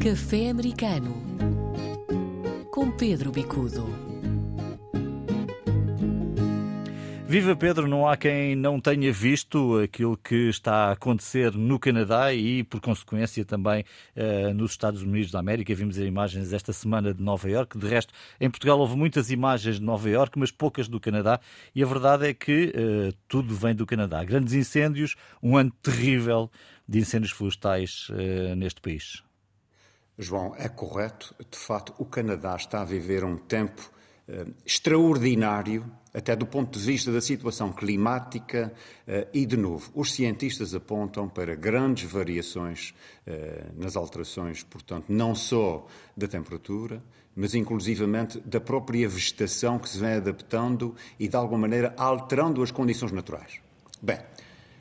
Café Americano com Pedro Bicudo. Viva Pedro, não há quem não tenha visto aquilo que está a acontecer no Canadá e, por consequência, também uh, nos Estados Unidos da América. Vimos imagens esta semana de Nova Iorque. De resto, em Portugal houve muitas imagens de Nova Iorque, mas poucas do Canadá. E a verdade é que uh, tudo vem do Canadá. Grandes incêndios, um ano terrível de incêndios florestais uh, neste país. João, é correto. De facto, o Canadá está a viver um tempo uh, extraordinário, até do ponto de vista da situação climática, uh, e, de novo, os cientistas apontam para grandes variações uh, nas alterações, portanto, não só da temperatura, mas inclusivamente da própria vegetação que se vem adaptando e, de alguma maneira, alterando as condições naturais. Bem,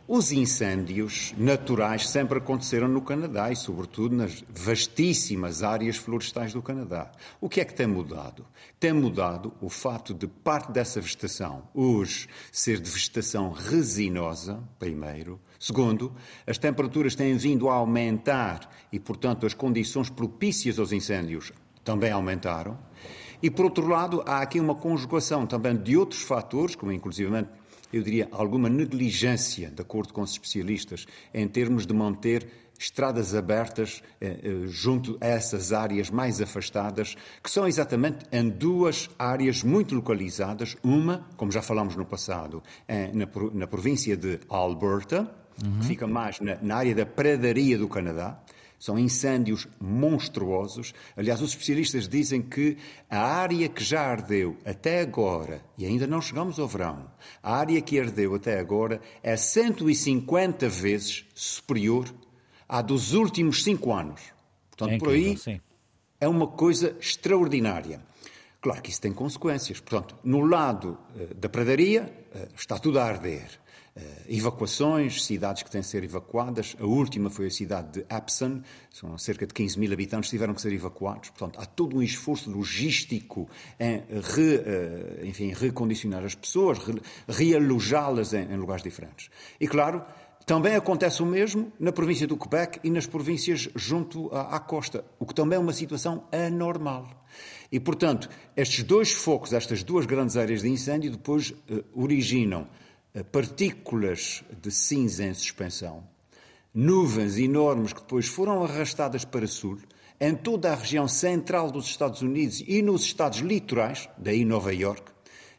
os incêndios naturais sempre aconteceram no Canadá e, sobretudo, nas vastíssimas áreas florestais do Canadá. O que é que tem mudado? Tem mudado o fato de parte dessa vegetação hoje ser de vegetação resinosa, primeiro. Segundo, as temperaturas têm vindo a aumentar e, portanto, as condições propícias aos incêndios também aumentaram. E, por outro lado, há aqui uma conjugação também de outros fatores, como inclusivamente eu diria, alguma negligência, de acordo com os especialistas, em termos de manter estradas abertas eh, eh, junto a essas áreas mais afastadas, que são exatamente em duas áreas muito localizadas. Uma, como já falámos no passado, é na, na província de Alberta, uhum. que fica mais na, na área da pradaria do Canadá, são incêndios monstruosos. Aliás, os especialistas dizem que a área que já ardeu até agora, e ainda não chegamos ao verão, a área que ardeu até agora é 150 vezes superior à dos últimos cinco anos. Portanto, é por aí sim. é uma coisa extraordinária. Claro que isso tem consequências. Portanto, no lado uh, da pradaria, uh, está tudo a arder. Eh, evacuações, cidades que têm de ser evacuadas. A última foi a cidade de Epsom, são cerca de 15 mil habitantes que tiveram que ser evacuados. Portanto, há todo um esforço logístico em re, eh, enfim, recondicionar as pessoas, realojá-las em, em lugares diferentes. E, claro, também acontece o mesmo na província do Quebec e nas províncias junto à, à, costa, o que também é uma situação anormal. E, portanto, estes dois focos, estas duas grandes áreas de incêndio, depois uh, originam partículas de cinza em suspensão, nuvens enormes que depois foram arrastadas para sul, em toda a região central dos Estados Unidos e nos estados litorais, daí Nova York.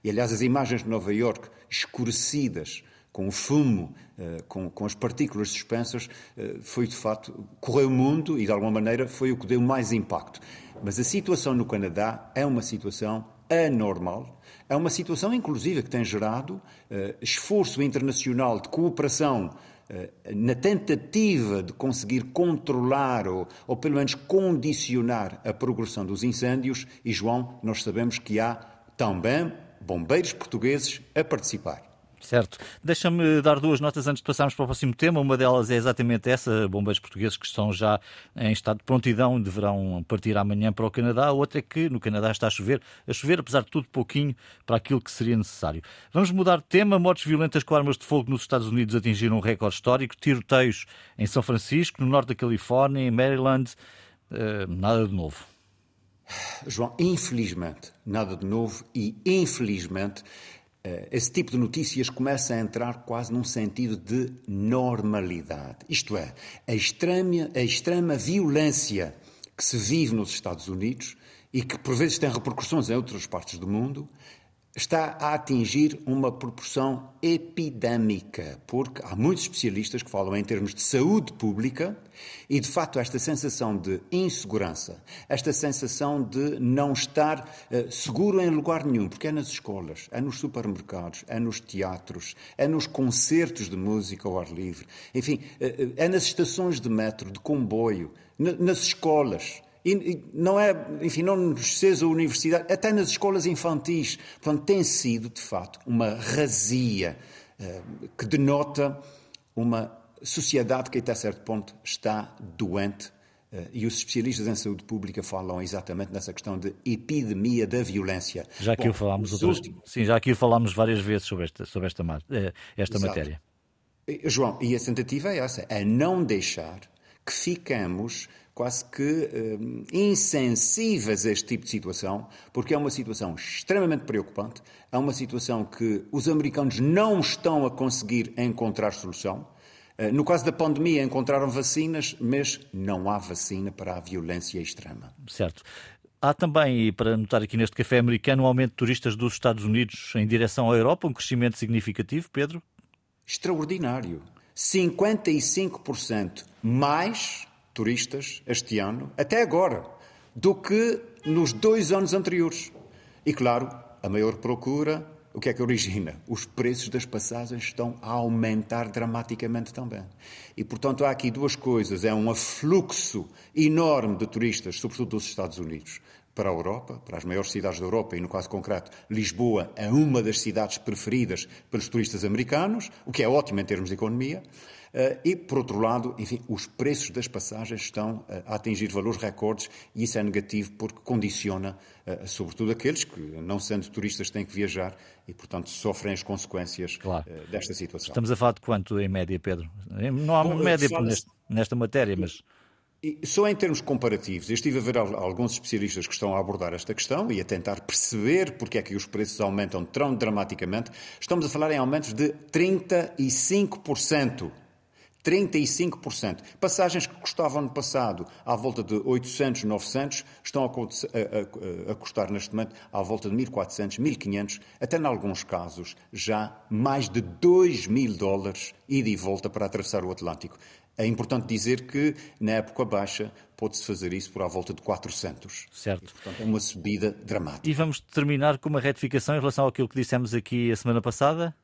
E aliás, as imagens de Nova York escurecidas, com o fumo, eh, com, com as partículas suspensas, eh, foi de facto, correu o mundo e de alguma maneira foi o que deu mais impacto. Mas a situação no Canadá é uma situação anormal, é uma situação, inclusive, que tem gerado uh, esforço internacional de cooperação uh, na tentativa de conseguir controlar ou, ou, pelo menos, condicionar a progressão dos incêndios. E, João, nós sabemos que há também bombeiros portugueses a participar. Certo. Deixa-me dar duas notas antes de passarmos para o próximo tema. Uma delas é exatamente essa: bombeiros portugueses que estão já em estado de prontidão deverão partir amanhã para o Canadá. A outra é que no Canadá está a chover, a chover, apesar de tudo, pouquinho para aquilo que seria necessário. Vamos mudar de tema. Mortes violentas com armas de fogo nos Estados Unidos atingiram um recorde histórico. Tiroteios em São Francisco, no norte da Califórnia, em Maryland. Uh, nada de novo. João, infelizmente, nada de novo e infelizmente esse tipo de notícias começa a entrar quase num sentido de normalidade. Isto é, a extrema, a extrema violência que se vive nos Estados Unidos e que por vezes tem repercussões em outras partes do mundo, está a atingir uma proporção epidémica, porque há muitos especialistas que falam em termos de saúde pública e, de facto, esta sensação de insegurança, esta sensação de não estar uh, seguro em lugar nenhum, porque é nas escolas, é nos supermercados, é nos teatros, é nos concertos de música ao ar livre, enfim, uh, é nas estações de metro, de comboio, nas escolas. E, não é, enfim, não nos seja a universidade, até nas escolas infantis. Portanto, tem sido, de facto, uma razia uh, que denota uma sociedade que, até certo ponto, está doente. Uh, e os especialistas em saúde pública falam exatamente nessa questão de epidemia da violência. Já que Bom, o falámos outras... últimos... sim, já aqui o falámos várias vezes sobre esta, sobre esta, esta matéria. João, e a tentativa é essa, é não deixar que ficamos quase que eh, insensíveis a este tipo de situação, porque é uma situação extremamente preocupante, é uma situação que os americanos não estão a conseguir encontrar solução. Eh, no caso da pandemia, encontraram vacinas, mas não há vacina para a violência extrema. Certo. Há também, para notar aqui neste café americano, um aumento de turistas dos Estados Unidos em direção à Europa, um crescimento significativo, Pedro? Extraordinário. 55% mais turistas este ano, até agora, do que nos dois anos anteriores. E claro, a maior procura, o que é que origina? Os preços das passagens estão a aumentar dramaticamente também. E, portanto, há aqui duas coisas. É um afluxo enorme de turistas, sobretudo dos Estados Unidos, para a Europa, para as maiores cidades da Europa, e no caso concreto, Lisboa é uma das cidades preferidas pelos turistas americanos, o que é ótimo em termos de economia. Eh, e, por outro lado, enfim, os preços das passagens estão eh, a atingir valores recordes e isso é negativo porque condiciona, eh, sobretudo, aqueles que, não sendo turistas, têm que viajar e, portanto, sofrem as consequências claro. desta situação. Estamos a falar de quanto em média, Pedro? Não há uma média nesta, nesta matéria, mas. Só em termos comparativos, eu estive a ver alguns especialistas que estão a abordar esta questão e a tentar perceber porque é que os preços aumentam tão dramaticamente. Estamos a falar em aumentos de 35%. 35%. Passagens que custavam no passado à volta de 800, 900, estão a custar neste momento à volta de 1.400, 1.500, até em alguns casos já mais de 2 mil dólares ida e volta para atravessar o Atlântico. É importante dizer que na época baixa pode-se fazer isso por à volta de 400. Certo. E, portanto, é uma subida dramática. E vamos terminar com uma retificação em relação àquilo que dissemos aqui a semana passada?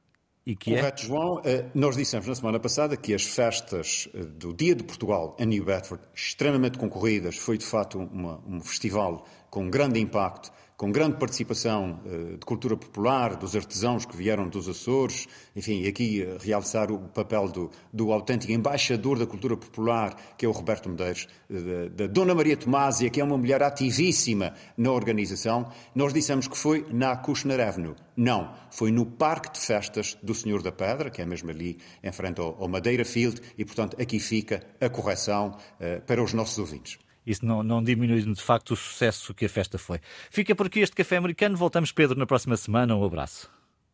E que? Correto, é? João. Eh, nós dissemos na semana passada que as festas eh, do Dia de Portugal em New Bedford, extremamente concorridas, foi de facto uma, um festival com grande impacto com grande participação uh, de cultura popular, dos artesãos que vieram dos Açores, enfim, aqui uh, realçar o papel do, do, autêntico embaixador da cultura popular, que é o Roberto Medeiros, uh, da Dona Maria Tomásia, que é uma mulher ativíssima na organização. Nós dissemos que foi na Kushner Avenue. Não, foi no Parque de Festas do Senhor da Pedra, que é mesmo ali em frente ao, ao Madeira Field, e portanto aqui fica a correção para os nossos ouvintes isso não, não diminui de facto o sucesso que a festa foi. Fica por aqui este café americano. Voltamos, Pedro, na próxima semana. Um abraço.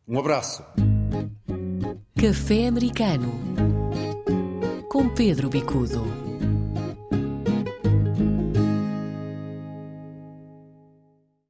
Um abraço. Café americano com Pedro Bicudo.